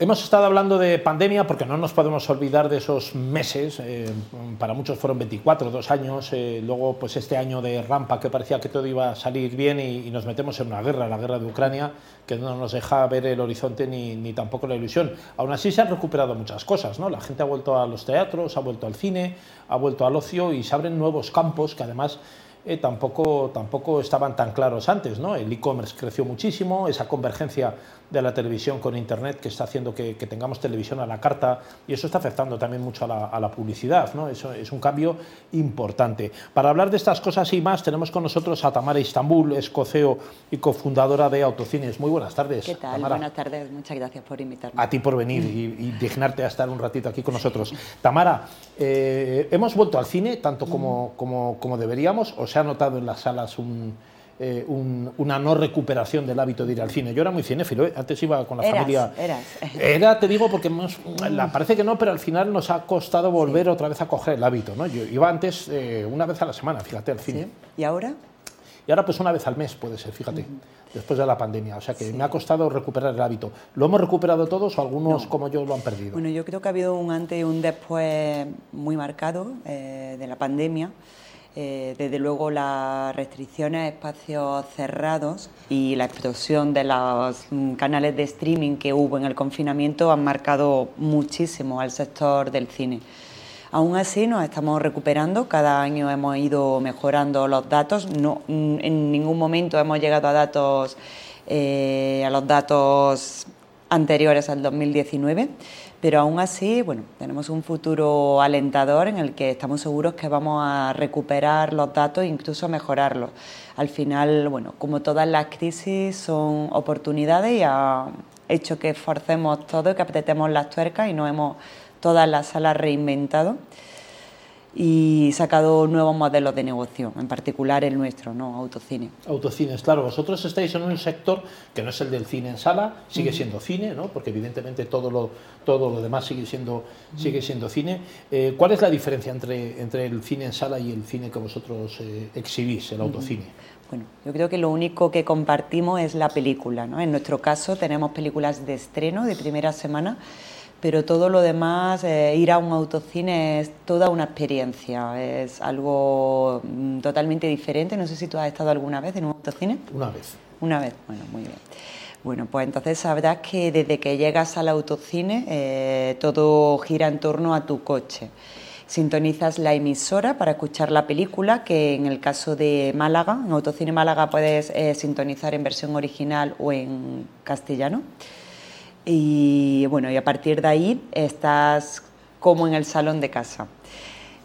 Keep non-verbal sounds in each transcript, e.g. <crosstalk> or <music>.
Hemos estado hablando de pandemia porque no nos podemos olvidar de esos meses, eh, para muchos fueron 24, dos años, eh, luego pues este año de rampa que parecía que todo iba a salir bien y, nos metemos en una guerra, la guerra de Ucrania, que no nos deja ver el horizonte ni, ni, tampoco la ilusión. Aún así se han recuperado muchas cosas, ¿no? la gente ha vuelto a los teatros, ha vuelto al cine, ha vuelto al ocio y se abren nuevos campos que además eh, tampoco, tampoco estaban tan claros antes. ¿no? El e-commerce creció muchísimo, esa convergencia de la televisión con Internet que está haciendo que, tengamos televisión a la carta y eso está afectando también mucho a la, publicidad. ¿no? Eso es un cambio importante. Para hablar de estas cosas y más tenemos con nosotros a Tamara Istambul, escoceo y cofundadora de Autocines. Muy buenas tardes. ¿Qué tal? Buenas tardes, muchas gracias por invitarme. A ti por venir y, dignarte a estar un ratito aquí con nosotros. <laughs> Tamara, eh, hemos vuelto al cine tanto como, como, como deberíamos, o se ha notado en las salas eh, una no recuperación del hábito de ir al cine. Yo era muy cinéfilo, ¿eh? antes iba con la familia. Era, te digo, porque parece que no, pero al final nos ha costado volver otra vez a coger el hábito. ¿no? Yo iba antes eh, una vez a la semana, fíjate, al cine. ¿Y ahora? Y ahora pues una vez al mes puede ser, fíjate, después de la pandemia. O sea que me ha costado recuperar el hábito. ¿Lo hemos recuperado todos o algunos como yo lo han perdido? Bueno, yo creo que ha habido un antes y un después muy marcado de la pandemia. Eh, desde luego las restricciones a espacios cerrados y la explosión de los mm, canales de streaming que hubo en el confinamiento han marcado muchísimo al sector del cine. Aún así nos estamos recuperando, cada año hemos ido mejorando los datos, mm, en ningún momento hemos llegado a datos eh, a los datos anteriores al 2019 pero aún así, bueno, tenemos un futuro alentador en el que estamos seguros que vamos a recuperar los datos e incluso mejorarlos. Al final, bueno, como todas las crisis son oportunidades y ha hecho que esforcemos todo y que apretemos las tuercas y nos hemos todas las salas reinventado y sacado nuevos modelos de negocio, en particular el nuestro, ¿no? Autocine. Autocines, claro. Vosotros estáis en un sector que no es el del cine en sala, sigue siendo cine, ¿no? Porque evidentemente todo lo, todo lo demás sigue siendo, sigue siendo cine. Eh, ¿Cuál es la diferencia entre, entre el cine en sala y el cine que vosotros eh, exhibís, el autocine? Bueno, yo creo que lo único que compartimos es la película, ¿no? En nuestro caso tenemos películas de estreno de primera semana pero todo lo demás, eh, ir a un autocine es toda una experiencia, es algo mm, totalmente diferente. No sé si tú has estado alguna vez en un autocine. Una vez. Una vez, bueno, muy bien. Bueno, pues entonces sabrás que desde que llegas al autocine eh, todo gira en torno a tu coche. Sintonizas la emisora para escuchar la película, que en el caso de Málaga, en Autocine Málaga puedes eh, sintonizar en versión original o en castellano. Y bueno, y a partir de ahí estás como en el salón de casa.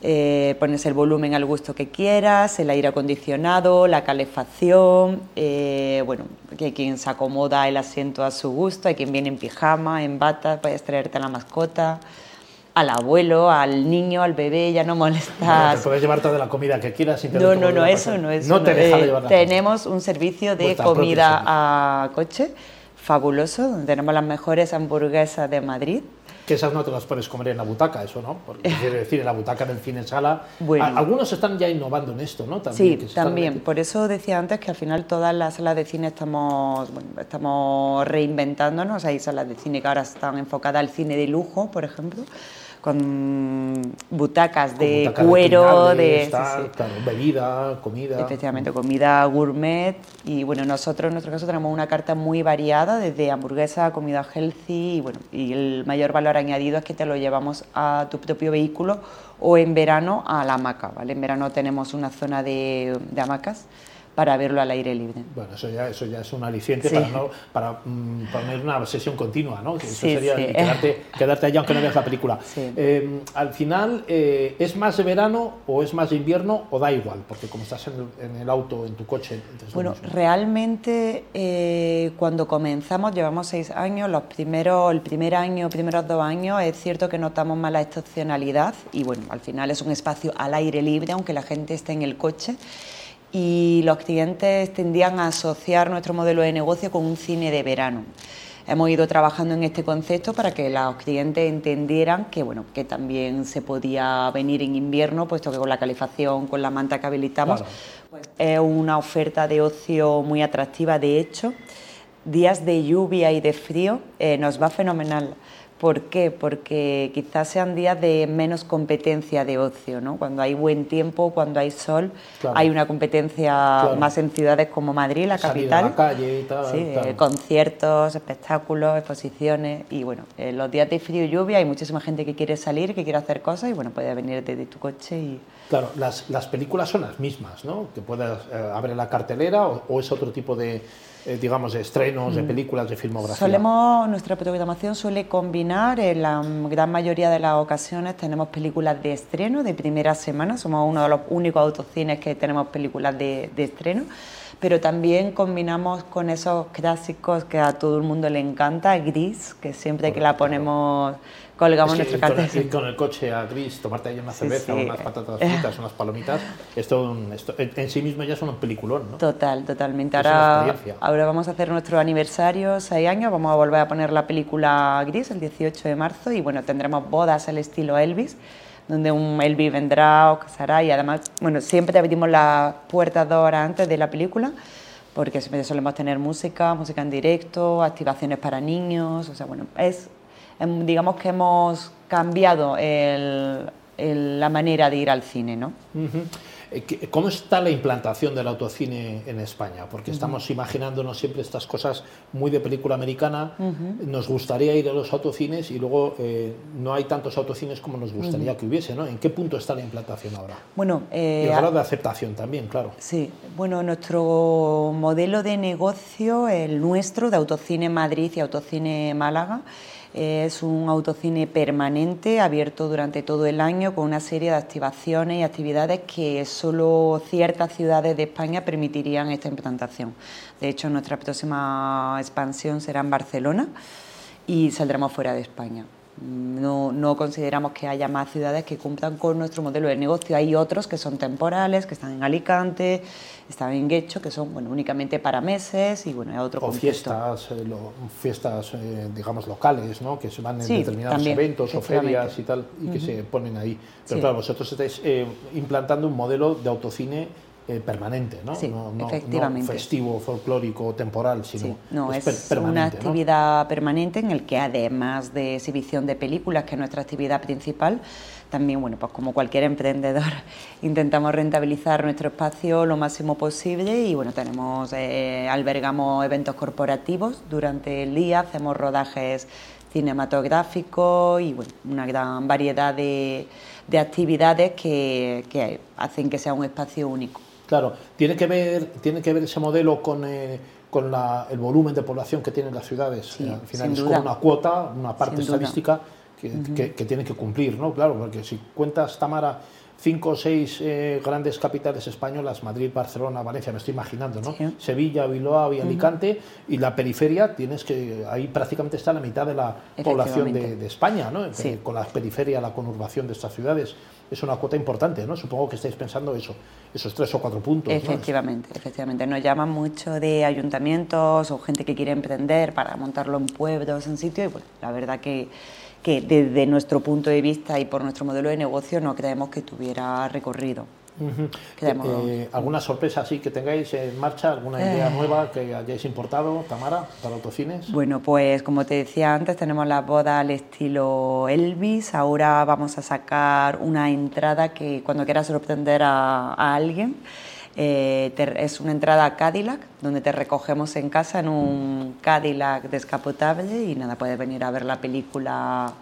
Eh, pones el volumen al gusto que quieras, el aire acondicionado, la calefacción, eh, bueno, que hay quien se acomoda el asiento a su gusto, hay quien viene en pijama, en bata, puedes traerte a la mascota, al abuelo, al niño, al bebé, ya no molestas. te puedes llevar toda la comida que quieras. Sin no, no, no, eso no es. No te deja de llevar Tenemos un servicio de comida a coche fabuloso, donde tenemos las mejores hamburguesas de Madrid. Que esas no te las puedes comer en la butaca, eso no, porque <laughs> quiere decir en la butaca del cine sala. algunos están ya innovando en esto, ¿no? También, sí, también. Por eso decía antes que al final todas las salas de cine estamos, bueno, estamos reinventándonos. Hay salas de cine que ahora están enfocadas al cine de lujo, por ejemplo con butacas de cuero, de, bebida, comida. Efectivamente, comida gourmet. Y bueno, nosotros en nuestro caso tenemos una carta muy variada, desde hamburguesa, comida healthy, y bueno, y el mayor valor añadido es que te lo llevamos a tu propio vehículo o en verano a la hamaca, ¿vale? En verano tenemos una zona de, de hamacas para verlo al aire libre. Bueno, eso ya, eso ya es un aliciente para, no, para mm, poner una sesión continua, ¿no? eso sería quedarte, <laughs> quedarte, allá aunque no veas la película. Eh, al final, eh, ¿es más de verano o es más de invierno o da igual? Porque como estás en el, auto, en tu coche... Bueno, realmente eh, cuando comenzamos, llevamos seis años, los primeros, el primer año, primeros dos años, es cierto que notamos más la estacionalidad y bueno, al final es un espacio al aire libre, aunque la gente esté en el coche y los clientes tendían a asociar nuestro modelo de negocio con un cine de verano. Hemos ido trabajando en este concepto para que los clientes entendieran que, bueno, que también se podía venir en invierno, puesto que con la calefacción, con la manta que habilitamos, pues, es una oferta de ocio muy atractiva. De hecho, días de lluvia y de frío eh, nos va fenomenal. ¿Por qué? Porque quizás sean días de menos competencia de ocio, ¿no? Cuando hay buen tiempo, cuando hay sol, hay una competencia más en ciudades como Madrid, la capital. A la calle y tal, sí, eh, conciertos, espectáculos, exposiciones y bueno, en los días de frío y lluvia hay muchísima gente que quiere salir, que quiere hacer cosas y bueno, puede venir desde tu coche y... Claro, las, las películas son las mismas, ¿no? Que puedas eh, abrir la cartelera o es otro tipo de eh, digamos, de estrenos, de mm. películas, de filmografía? Solemos, nuestra programación suele combinar, en la gran mayoría de las ocasiones tenemos películas de estreno, de primera semana, somos uno de los únicos autocines que tenemos películas de, estreno, pero también combinamos con esos clásicos que a todo el mundo le encanta, Gris, que siempre que la ponemos colgamos nuestro cartel. Ir con el coche a Gris, tomarte ahí una cerveza, unas patatas fritas, unas palomitas, esto, esto, en sí mismo ya es un peliculón, ¿no? Total, totalmente. Ahora, ahora vamos a hacer nuestro aniversario, seis años, vamos a volver a poner la película Gris el 18 de marzo y bueno, tendremos bodas al estilo Elvis donde un Elvis vendrá o casará. Y además, bueno, siempre abrimos las puertas dos horas antes de la película porque siempre solemos tener música, música en directo, activaciones para niños, o sea, bueno, es Em, digamos que hemos cambiado la manera de ir al cine, ¿no? ¿Cómo está la implantación del autocine en España? Porque estamos imaginándonos siempre estas cosas muy de película americana. Nos gustaría ir a los autocines y luego eh, no hay tantos autocines como nos gustaría que hubiese. ¿no? ¿En qué punto está la implantación ahora? Bueno, eh, y el grado de aceptación también, claro. Sí, bueno, nuestro modelo de negocio, el nuestro, de Autocine Madrid y Autocine Málaga, es un autocine permanente, abierto durante todo el año, con una serie de activaciones y actividades que solo ciertas ciudades de España permitirían esta implantación. De hecho, nuestra próxima expansión será en Barcelona y saldremos fuera de España. No, no, consideramos que haya más ciudades que cumplan con nuestro modelo de negocio. Hay otros que son temporales, que están en Alicante, están en Guecho, que son bueno, únicamente para meses y bueno, hay otro O fiestas, eh, fiestas eh, digamos, locales, ¿no? que se van en determinados eventos o ferias y tal, y que se ponen ahí. Pero claro, vosotros estáis eh, implantando un modelo de autocine eh, permanente, ¿no? Sí, no, efectivamente. festivo, folclórico, temporal, sino no, es, una actividad permanente en el que además de exhibición de películas, que es nuestra actividad principal, también, bueno, pues como cualquier emprendedor, <laughs> intentamos rentabilizar nuestro espacio lo máximo posible y bueno, tenemos, eh, albergamos eventos corporativos durante el día, hacemos rodajes cinematográficos y bueno, una gran variedad de, de actividades que, que hacen que sea un espacio único. Claro, tiene que ver, tiene que ver ese modelo con, eh, con el volumen de población que tienen las ciudades. Al final es como una cuota, una parte estadística que, que, tiene que cumplir, ¿no? Claro, porque si cuentas, Tamara, cinco o seis eh, grandes capitales españolas, Madrid, Barcelona, Valencia, me estoy imaginando, ¿no? Sevilla, Bilbao y Alicante, y la periferia tienes que, ahí prácticamente está la mitad de la población de, España, ¿no? Con la periferia, la conurbación de estas ciudades es una cuota importante, ¿no? Supongo que estáis pensando eso, esos tres o cuatro puntos. Efectivamente, efectivamente. Nos llaman mucho de ayuntamientos o gente que quiere emprender para montarlo en pueblos, en sitio, y bueno, la verdad que que desde nuestro punto de vista y por nuestro modelo de negocio no creemos que tuviera recorrido. Eh, ¿Alguna sorpresa así que tengáis en marcha? ¿Alguna idea eh. nueva que hayáis importado, Tamara, para autocines? Bueno, pues como te decía antes, tenemos la boda al estilo Elvis. Ahora vamos a sacar una entrada que cuando quieras sorprender a alguien eh, es una entrada a Cadillac, donde te recogemos en casa en un Cadillac descapotable y nada, puedes venir a ver la película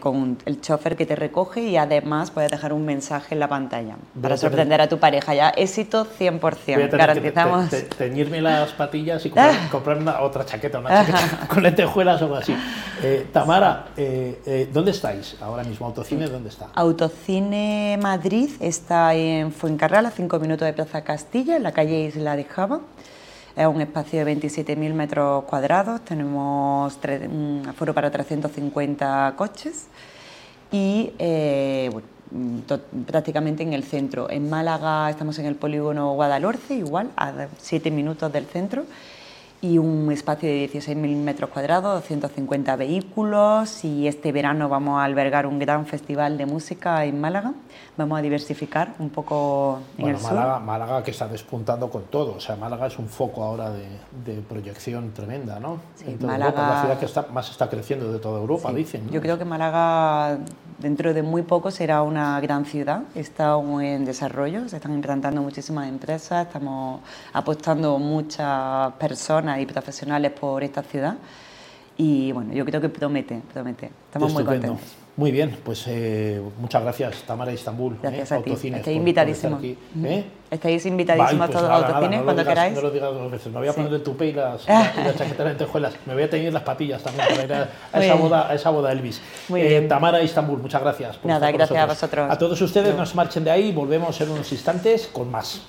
con el chofer que te recoge y además puedes dejar un mensaje en la pantalla para sorprender a tu pareja. Ya éxito 100%, garantizamos. teñirme las patillas y comprar, otra chaqueta, una chaqueta <laughs> con lentejuelas o algo así. Eh, Tamara, eh, eh, ¿dónde estáis ahora mismo? ¿Autocine dónde está? Autocine Madrid está en Fuencarral, a 5 minutos de Plaza Castilla, en la calle Isla de Java. Es un espacio de 27.000 metros cuadrados, tenemos un aforo para 350 coches y eh, prácticamente en el centro. En Málaga estamos en el polígono Guadalhorce, igual, a 7 minutos del centro. Y un espacio de 16.000 metros cuadrados, 250 vehículos y este verano vamos a albergar un gran festival de música en Málaga. Vamos a diversificar un poco en el Málaga, sur. Málaga que está despuntando con todo, o sea, Málaga es un foco ahora de, de proyección tremenda, ¿no? Sí, toda Málaga- Europa, la ciudad que está, más está creciendo de toda Europa, Sí. dicen. ¿no? Yo creo que Málaga dentro de muy poco será una gran ciudad, está aún en desarrollo, se están implantando muchísimas empresas, estamos apostando muchas personas y profesionales por esta ciudad y bueno, yo creo que promete, promete. Estamos muy contentos. Muy bien, pues eh, muchas gracias, Tamara Istanbul. Gracias ¿eh? a ti. Autocines, Estáis invitadísimos. ¿eh? Estáis invitadísimos Vale, pues todos los nada, autocines lo cuando digas- queráis. No lo digas dos veces. Me voy a Sí. poner el tupé y las, <laughs> y la chaqueta de lentejuelas. Me voy a teñir las patillas también para ir a, a esa, boda, a esa boda Elvis. Muy Eh, bien. Tamara Istanbul, muchas gracias. por Nada, gracias a vosotros. A todos ustedes, nos marchen de ahí y volvemos en unos instantes con más.